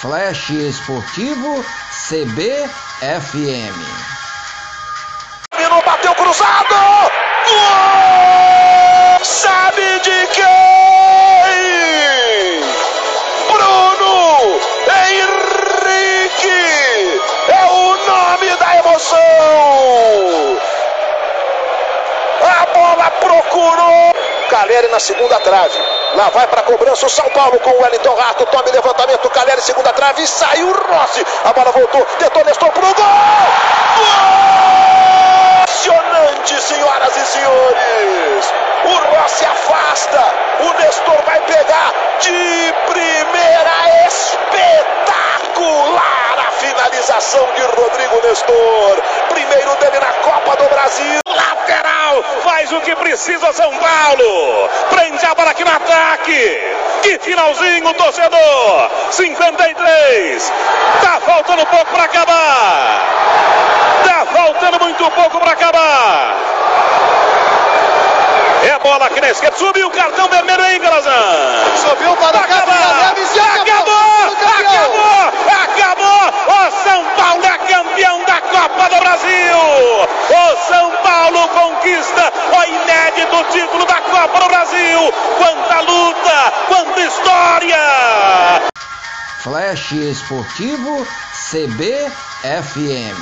Flash Esportivo CBFM. Menino bateu cruzado! Gol! Sabe de quem? Bruno Henrique! É o nome da emoção! A bola procurou! Caleri na segunda trave. Lá vai para a cobrança o São Paulo com o Wellington Rato. Tome levantamento. Segunda trave. Saiu Rossi. A bola voltou. Tentou Nestor pro gol. Gol! Emocionante, senhoras e senhores. O Rossi afasta. O Nestor vai pegar de primeira espetacular a finalização de Rodrigo Nestor. Primeiro dele na Copa do Brasil. Lateral faz o que precisa São Paulo. Prende a bola aqui no ataque. Finalzinho, torcedor. 53. Tá faltando pouco para acabar. Tá faltando muito pouco para acabar. É bola aqui na esquerda. Subiu o cartão vermelho aí, Galazan. Subiu para acabar. Acabou. Acabou. Acabou. O São Paulo é campeão da Copa do Brasil. O São Paulo conquista o inédito título da Copa do Brasil. Quanta luta, quanta história. Flash Esportivo CBFM.